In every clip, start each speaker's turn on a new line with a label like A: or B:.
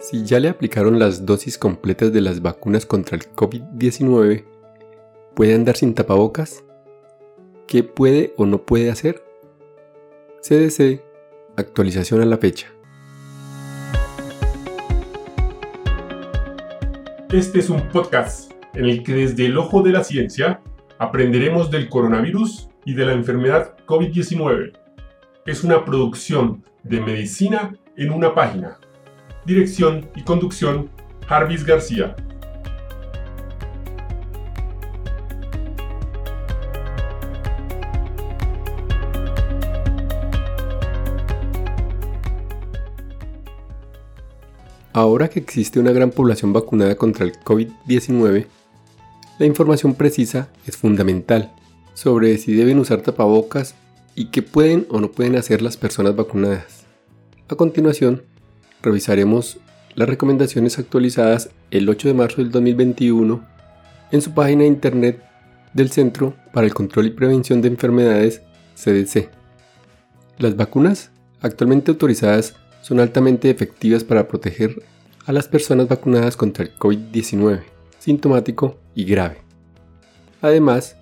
A: Si ya le aplicaron las dosis completas de las vacunas contra el COVID-19, ¿puede andar sin tapabocas? ¿Qué puede o no puede hacer? CDC, actualización a la fecha.
B: Este es un podcast en el que desde el ojo de la ciencia aprenderemos del coronavirus y de la enfermedad COVID-19. Es una producción de medicina en una página Dirección y conducción, Jarvis García.
A: Ahora que existe una gran población vacunada contra el COVID-19, la información precisa es fundamental sobre si deben usar tapabocas y qué pueden o no pueden hacer las personas vacunadas. A continuación, revisaremos las recomendaciones actualizadas el 8 de marzo del 2021 en su página de internet del Centro para el Control y Prevención de Enfermedades, CDC. Las vacunas actualmente autorizadas son altamente efectivas para proteger a las personas vacunadas contra el COVID-19, sintomático y grave. Además,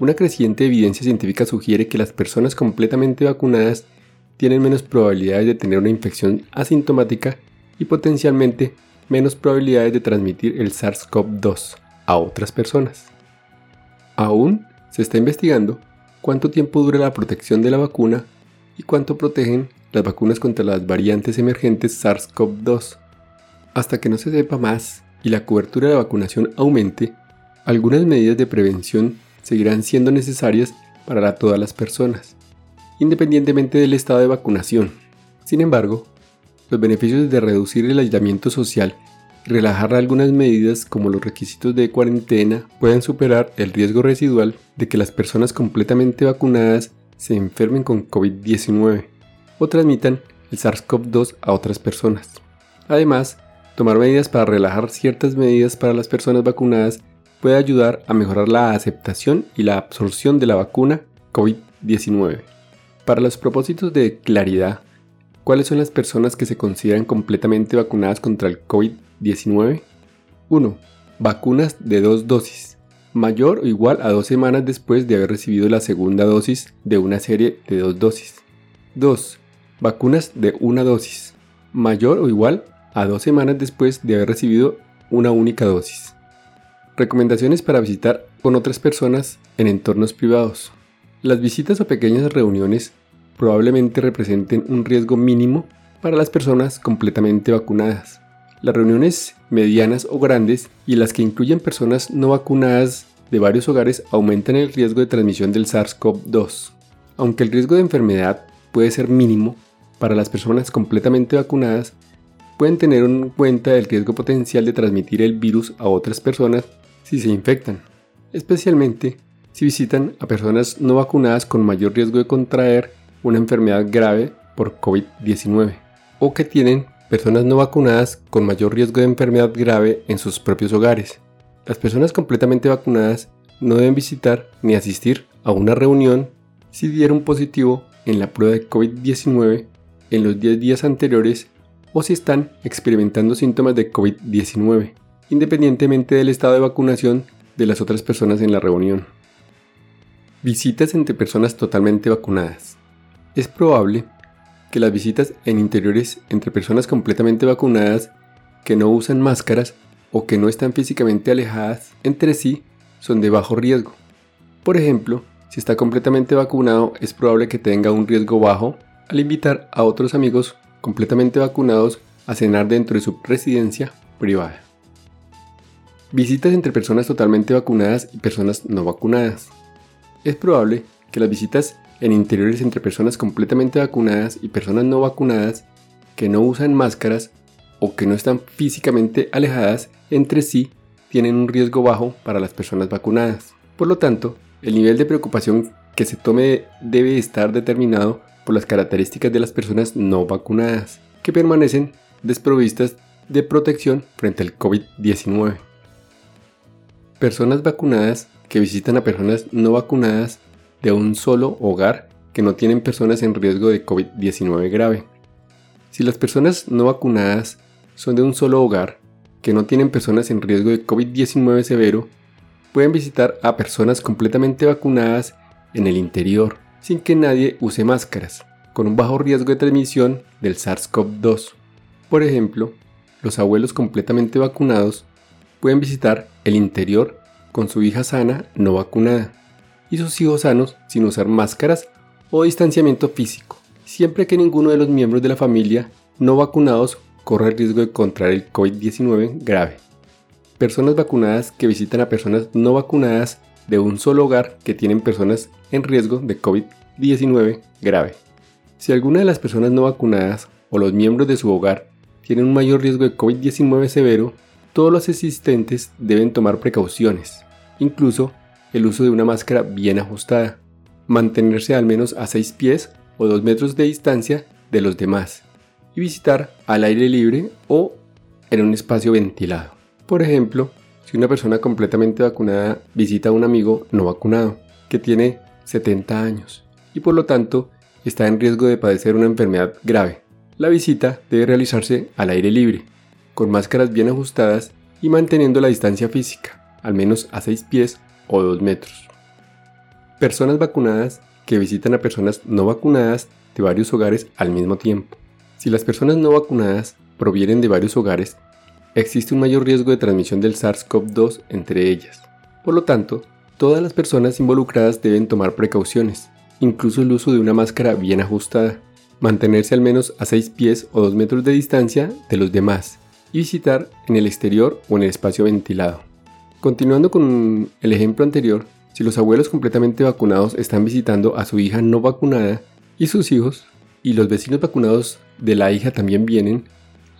A: una creciente evidencia científica sugiere que las personas completamente vacunadas tienen menos probabilidades de tener una infección asintomática y potencialmente menos probabilidades de transmitir el SARS-CoV-2 a otras personas. Aún se está investigando cuánto tiempo dura la protección de la vacuna y cuánto protegen las vacunas contra las variantes emergentes SARS-CoV-2. Hasta que no se sepa más y la cobertura de vacunación aumente, algunas medidas de prevención seguirán siendo necesarias para todas las personas independientemente del estado de vacunación. Sin embargo, los beneficios de reducir el aislamiento social y relajar algunas medidas como los requisitos de cuarentena pueden superar el riesgo residual de que las personas completamente vacunadas se enfermen con COVID-19 o transmitan el SARS-CoV-2 a otras personas. Además, tomar medidas para relajar ciertas medidas para las personas vacunadas puede ayudar a mejorar la aceptación y la absorción de la vacuna COVID-19. Para los propósitos de claridad, ¿cuáles son las personas que se consideran completamente vacunadas contra el COVID-19? 1. Vacunas de dos dosis, mayor o igual a dos semanas después de haber recibido la segunda dosis de una serie de dos dosis. 2. Vacunas de una dosis, mayor o igual a dos semanas después de haber recibido una única dosis. Recomendaciones para visitar con otras personas en entornos privados. Las visitas o pequeñas reuniones probablemente representen un riesgo mínimo para las personas completamente vacunadas. Las reuniones medianas o grandes y las que incluyen personas no vacunadas de varios hogares aumentan el riesgo de transmisión del SARS-CoV-2. Aunque el riesgo de enfermedad puede ser mínimo, para las personas completamente vacunadas pueden tener en cuenta el riesgo potencial de transmitir el virus a otras personas si se infectan, especialmente si visitan a personas no vacunadas con mayor riesgo de contraer una enfermedad grave por COVID-19 o que tienen personas no vacunadas con mayor riesgo de enfermedad grave en sus propios hogares. Las personas completamente vacunadas no deben visitar ni asistir a una reunión si dieron positivo en la prueba de COVID-19 en los 10 días anteriores o si están experimentando síntomas de COVID-19, independientemente del estado de vacunación de las otras personas en la reunión. Visitas entre personas totalmente vacunadas. Es probable que las visitas en interiores entre personas completamente vacunadas que no usan máscaras o que no están físicamente alejadas entre sí son de bajo riesgo. Por ejemplo, si está completamente vacunado es probable que tenga un riesgo bajo al invitar a otros amigos completamente vacunados a cenar dentro de su residencia privada. Visitas entre personas totalmente vacunadas y personas no vacunadas. Es probable que las visitas en interiores entre personas completamente vacunadas y personas no vacunadas que no usan máscaras o que no están físicamente alejadas entre sí tienen un riesgo bajo para las personas vacunadas. Por lo tanto, el nivel de preocupación que se tome debe estar determinado por las características de las personas no vacunadas, que permanecen desprovistas de protección frente al COVID-19. Personas vacunadas que visitan a personas no vacunadas de un solo hogar que no tienen personas en riesgo de COVID-19 grave. Si las personas no vacunadas son de un solo hogar, que no tienen personas en riesgo de COVID-19 severo, pueden visitar a personas completamente vacunadas en el interior, sin que nadie use máscaras, con un bajo riesgo de transmisión del SARS-CoV-2. Por ejemplo, los abuelos completamente vacunados pueden visitar el interior con su hija sana no vacunada y sus hijos sanos sin usar máscaras o distanciamiento físico, siempre que ninguno de los miembros de la familia no vacunados corra el riesgo de contraer el COVID-19 grave. Personas vacunadas que visitan a personas no vacunadas de un solo hogar que tienen personas en riesgo de COVID-19 grave. Si alguna de las personas no vacunadas o los miembros de su hogar tienen un mayor riesgo de COVID-19 severo, todos los asistentes deben tomar precauciones, incluso el uso de una máscara bien ajustada, mantenerse al menos a 6 pies o 2 metros de distancia de los demás y visitar al aire libre o en un espacio ventilado. Por ejemplo, si una persona completamente vacunada visita a un amigo no vacunado que tiene 70 años y por lo tanto está en riesgo de padecer una enfermedad grave, la visita debe realizarse al aire libre, con máscaras bien ajustadas y manteniendo la distancia física, al menos a 6 pies o 2 metros. Personas vacunadas que visitan a personas no vacunadas de varios hogares al mismo tiempo. Si las personas no vacunadas provienen de varios hogares, existe un mayor riesgo de transmisión del SARS-CoV-2 entre ellas. Por lo tanto, todas las personas involucradas deben tomar precauciones, incluso el uso de una máscara bien ajustada, mantenerse al menos a 6 pies o 2 metros de distancia de los demás y visitar en el exterior o en el espacio ventilado. Continuando con el ejemplo anterior, si los abuelos completamente vacunados están visitando a su hija no vacunada y sus hijos, y los vecinos vacunados de la hija también vienen,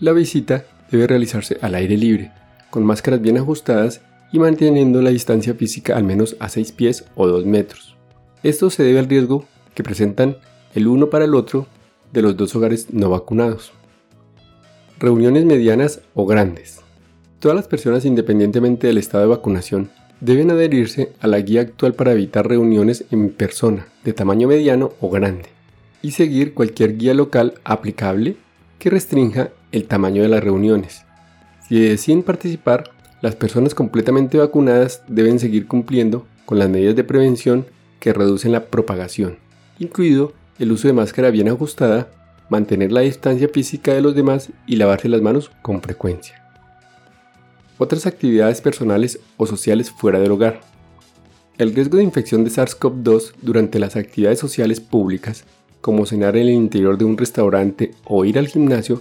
A: la visita debe realizarse al aire libre, con máscaras bien ajustadas y manteniendo la distancia física al menos a 6 pies o 2 metros. Esto se debe al riesgo que presentan el uno para el otro de los dos hogares no vacunados. Reuniones medianas o grandes. Todas las personas independientemente del estado de vacunación deben adherirse a la guía actual para evitar reuniones en persona de tamaño mediano o grande y seguir cualquier guía local aplicable que restrinja el tamaño de las reuniones. Si deciden participar, las personas completamente vacunadas deben seguir cumpliendo con las medidas de prevención que reducen la propagación, incluido el uso de máscara bien ajustada, mantener la distancia física de los demás y lavarse las manos con frecuencia otras actividades personales o sociales fuera del hogar. El riesgo de infección de SARS-CoV-2 durante las actividades sociales públicas, como cenar en el interior de un restaurante o ir al gimnasio,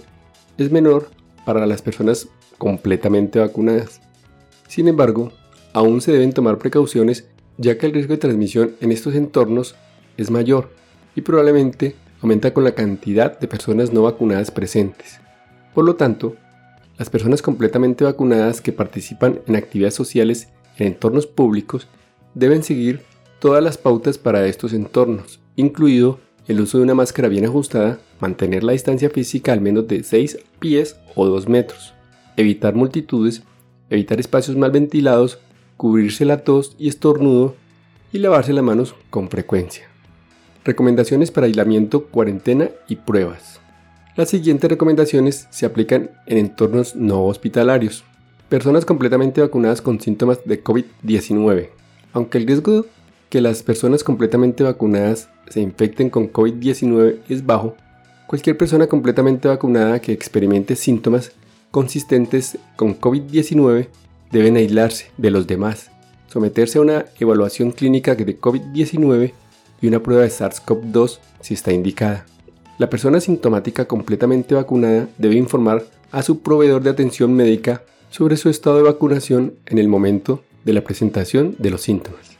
A: es menor para las personas completamente vacunadas. Sin embargo, aún se deben tomar precauciones ya que el riesgo de transmisión en estos entornos es mayor y probablemente aumenta con la cantidad de personas no vacunadas presentes. Por lo tanto, las personas completamente vacunadas que participan en actividades sociales en entornos públicos deben seguir todas las pautas para estos entornos, incluido el uso de una máscara bien ajustada, mantener la distancia física al menos de 6 pies o 2 metros, evitar multitudes, evitar espacios mal ventilados, cubrirse la tos y estornudo y lavarse las manos con frecuencia. Recomendaciones para aislamiento, cuarentena y pruebas. Las siguientes recomendaciones se aplican en entornos no hospitalarios. Personas completamente vacunadas con síntomas de COVID-19. Aunque el riesgo que las personas completamente vacunadas se infecten con COVID-19 es bajo, cualquier persona completamente vacunada que experimente síntomas consistentes con COVID-19 deben aislarse de los demás, someterse a una evaluación clínica de COVID-19 y una prueba de SARS-CoV-2 si está indicada. La persona sintomática completamente vacunada debe informar a su proveedor de atención médica sobre su estado de vacunación en el momento de la presentación de los síntomas.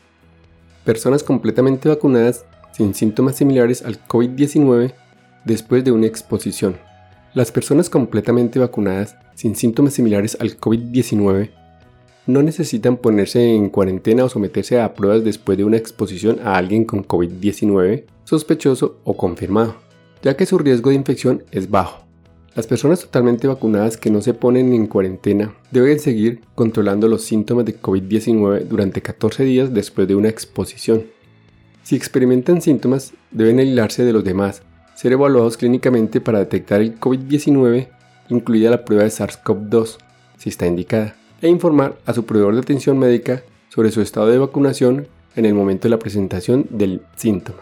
A: Personas completamente vacunadas sin síntomas similares al COVID-19 después de una exposición. Las personas completamente vacunadas sin síntomas similares al COVID-19 no necesitan ponerse en cuarentena o someterse a pruebas después de una exposición a alguien con COVID-19 sospechoso o confirmado ya que su riesgo de infección es bajo. Las personas totalmente vacunadas que no se ponen en cuarentena deben seguir controlando los síntomas de COVID-19 durante 14 días después de una exposición. Si experimentan síntomas, deben aislarse de los demás, ser evaluados clínicamente para detectar el COVID-19 incluida la prueba de SARS-CoV-2, si está indicada, e informar a su proveedor de atención médica sobre su estado de vacunación en el momento de la presentación del síntoma.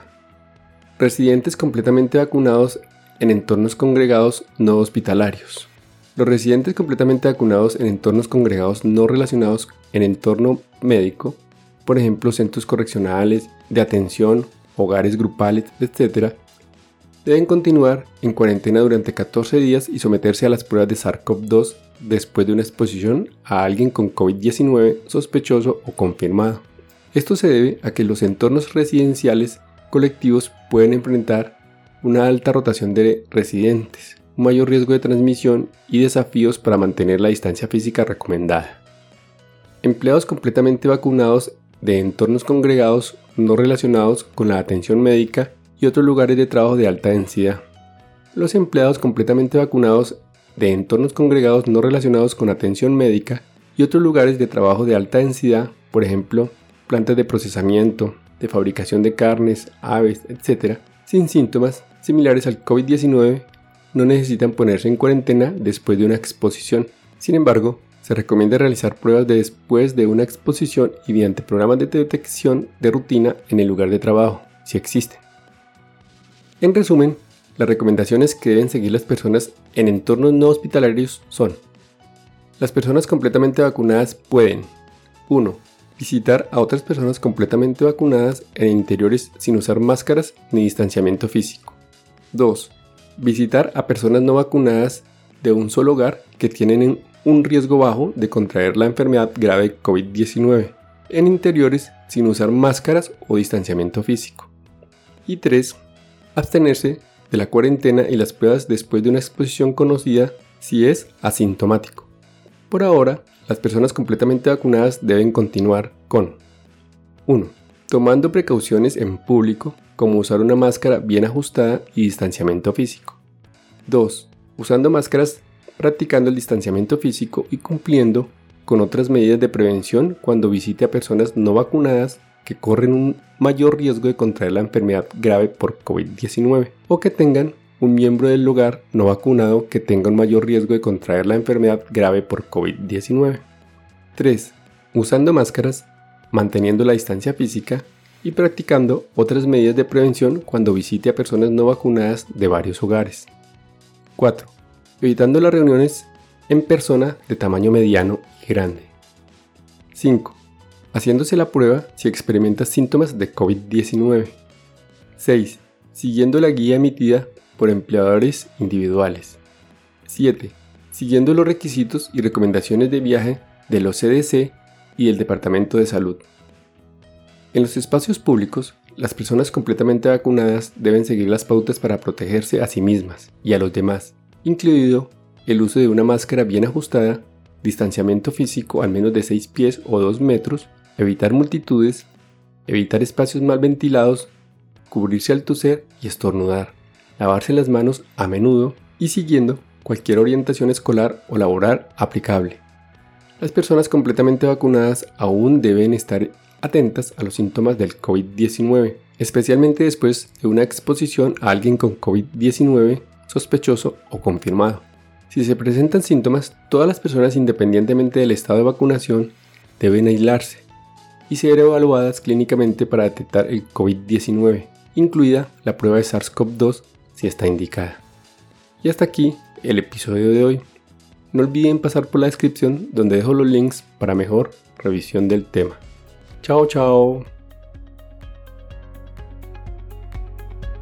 A: Residentes completamente vacunados en entornos congregados no hospitalarios. Los residentes completamente vacunados en entornos congregados no relacionados en entorno médico, por ejemplo centros correccionales, de atención, hogares grupales, etc., deben continuar en cuarentena durante 14 días y someterse a las pruebas de SARS-CoV-2 después de una exposición a alguien con COVID-19 sospechoso o confirmado. Esto se debe a que los entornos residenciales colectivos pueden enfrentar una alta rotación de residentes, un mayor riesgo de transmisión y desafíos para mantener la distancia física recomendada. Empleados completamente vacunados de entornos congregados no relacionados con la atención médica y otros lugares de trabajo de alta densidad. Los empleados completamente vacunados de entornos congregados no relacionados con atención médica y otros lugares de trabajo de alta densidad, por ejemplo, plantas de procesamiento, de fabricación de carnes, aves, etc., sin síntomas similares al COVID-19, no necesitan ponerse en cuarentena después de una exposición. Sin embargo, se recomienda realizar pruebas de después de una exposición y mediante programas de detección de rutina en el lugar de trabajo, si existen. En resumen, las recomendaciones que deben seguir las personas en entornos no hospitalarios son Las personas completamente vacunadas pueden 1. Visitar a otras personas completamente vacunadas en interiores sin usar máscaras ni distanciamiento físico. 2. Visitar a personas no vacunadas de un solo hogar que tienen un riesgo bajo de contraer la enfermedad grave COVID-19 en interiores sin usar máscaras o distanciamiento físico. Y 3 abstenerse de la cuarentena y las pruebas después de una exposición conocida si es asintomático. Por ahora, las personas completamente vacunadas deben continuar con 1. Tomando precauciones en público como usar una máscara bien ajustada y distanciamiento físico. 2. Usando máscaras practicando el distanciamiento físico y cumpliendo con otras medidas de prevención cuando visite a personas no vacunadas que corren un mayor riesgo de contraer la enfermedad grave por COVID-19 o que tengan un miembro del hogar no vacunado que tenga un mayor riesgo de contraer la enfermedad grave por COVID-19. 3. Usando máscaras, manteniendo la distancia física y practicando otras medidas de prevención cuando visite a personas no vacunadas de varios hogares. 4. Evitando las reuniones en persona de tamaño mediano y grande. 5 haciéndose la prueba si experimenta síntomas de COVID-19. 6. Siguiendo la guía emitida por empleadores individuales. 7. Siguiendo los requisitos y recomendaciones de viaje de los CDC y del Departamento de Salud. En los espacios públicos, las personas completamente vacunadas deben seguir las pautas para protegerse a sí mismas y a los demás, incluido el uso de una máscara bien ajustada, distanciamiento físico al menos de 6 pies o 2 metros evitar multitudes, evitar espacios mal ventilados, cubrirse al toser y estornudar, lavarse las manos a menudo y siguiendo cualquier orientación escolar o laboral aplicable. Las personas completamente vacunadas aún deben estar atentas a los síntomas del COVID-19, especialmente después de una exposición a alguien con COVID-19 sospechoso o confirmado. Si se presentan síntomas, todas las personas independientemente del estado de vacunación deben aislarse y ser evaluadas clínicamente para detectar el COVID-19, incluida la prueba de SARS-CoV-2 si está indicada. Y hasta aquí el episodio de hoy. No olviden pasar por la descripción donde dejo los links para mejor revisión del tema. Chao, chao.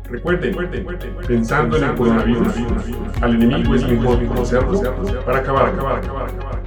B: Recuerden, pensando en el coronavirus, al enemigo es mejor conocerlo para acabar, acabar, acabar, acabar.